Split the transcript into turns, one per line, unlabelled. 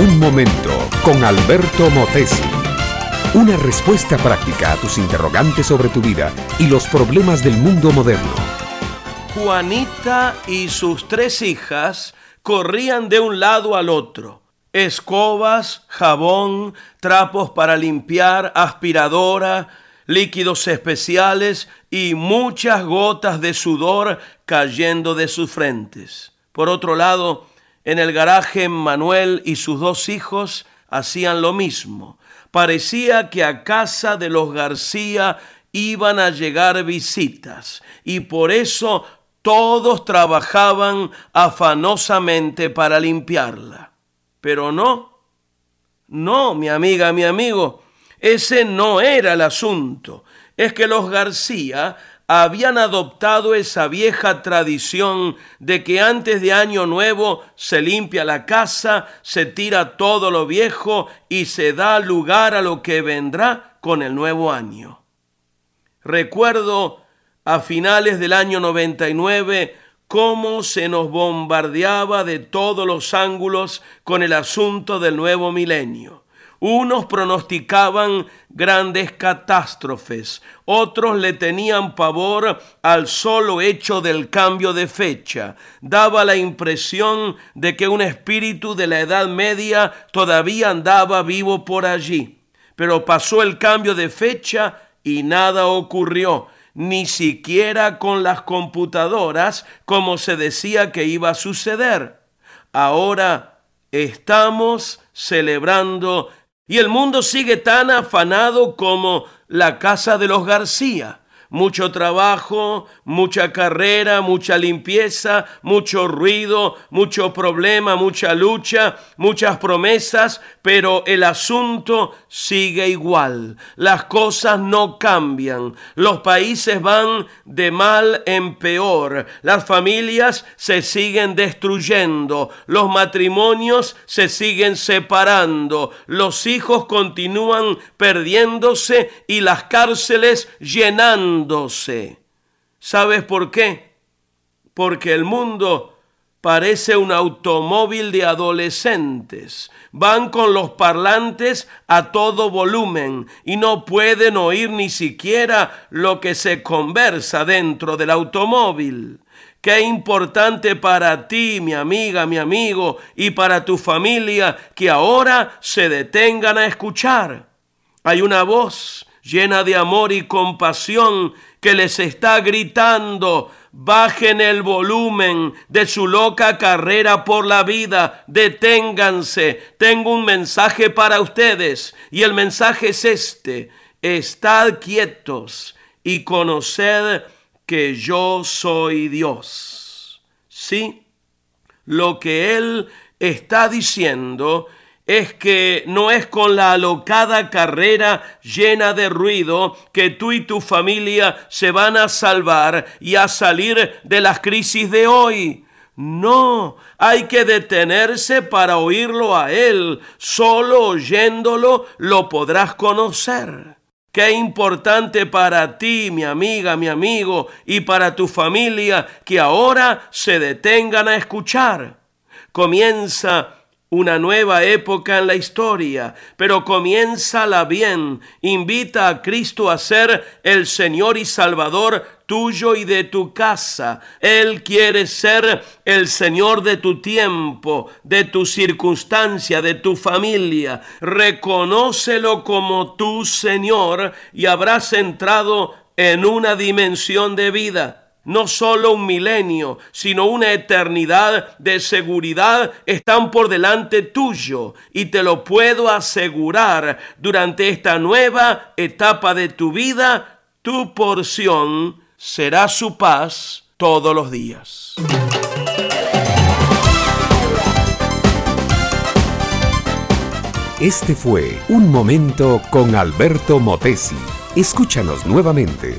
Un momento con Alberto Motesi. Una respuesta práctica a tus interrogantes sobre tu vida y los problemas del mundo moderno.
Juanita y sus tres hijas corrían de un lado al otro. Escobas, jabón, trapos para limpiar, aspiradora, líquidos especiales y muchas gotas de sudor cayendo de sus frentes. Por otro lado, en el garaje, Manuel y sus dos hijos hacían lo mismo. Parecía que a casa de los García iban a llegar visitas y por eso todos trabajaban afanosamente para limpiarla. Pero no, no, mi amiga, mi amigo, ese no era el asunto. Es que los García habían adoptado esa vieja tradición de que antes de Año Nuevo se limpia la casa, se tira todo lo viejo y se da lugar a lo que vendrá con el nuevo año. Recuerdo a finales del año 99 cómo se nos bombardeaba de todos los ángulos con el asunto del nuevo milenio. Unos pronosticaban grandes catástrofes, otros le tenían pavor al solo hecho del cambio de fecha. Daba la impresión de que un espíritu de la Edad Media todavía andaba vivo por allí. Pero pasó el cambio de fecha y nada ocurrió, ni siquiera con las computadoras como se decía que iba a suceder. Ahora estamos celebrando y el mundo sigue tan afanado como la casa de los García mucho trabajo, mucha carrera, mucha limpieza, mucho ruido, mucho problema, mucha lucha, muchas promesas, pero el asunto sigue igual. Las cosas no cambian. Los países van de mal en peor. Las familias se siguen destruyendo. Los matrimonios se siguen separando. Los hijos continúan perdiéndose y las cárceles llenando ¿Sabes por qué? Porque el mundo parece un automóvil de adolescentes. Van con los parlantes a todo volumen y no pueden oír ni siquiera lo que se conversa dentro del automóvil. Qué importante para ti, mi amiga, mi amigo, y para tu familia que ahora se detengan a escuchar. Hay una voz llena de amor y compasión, que les está gritando, bajen el volumen de su loca carrera por la vida, deténganse, tengo un mensaje para ustedes y el mensaje es este, estad quietos y conoced que yo soy Dios. Sí, lo que Él está diciendo es que no es con la alocada carrera llena de ruido que tú y tu familia se van a salvar y a salir de las crisis de hoy. No, hay que detenerse para oírlo a Él. Solo oyéndolo lo podrás conocer. Qué importante para ti, mi amiga, mi amigo, y para tu familia que ahora se detengan a escuchar. Comienza una nueva época en la historia, pero comiénzala bien. Invita a Cristo a ser el Señor y Salvador tuyo y de tu casa. Él quiere ser el Señor de tu tiempo, de tu circunstancia, de tu familia. Reconócelo como tu Señor y habrás entrado en una dimensión de vida no solo un milenio, sino una eternidad de seguridad están por delante tuyo. Y te lo puedo asegurar, durante esta nueva etapa de tu vida, tu porción será su paz todos los días.
Este fue Un Momento con Alberto Motesi. Escúchanos nuevamente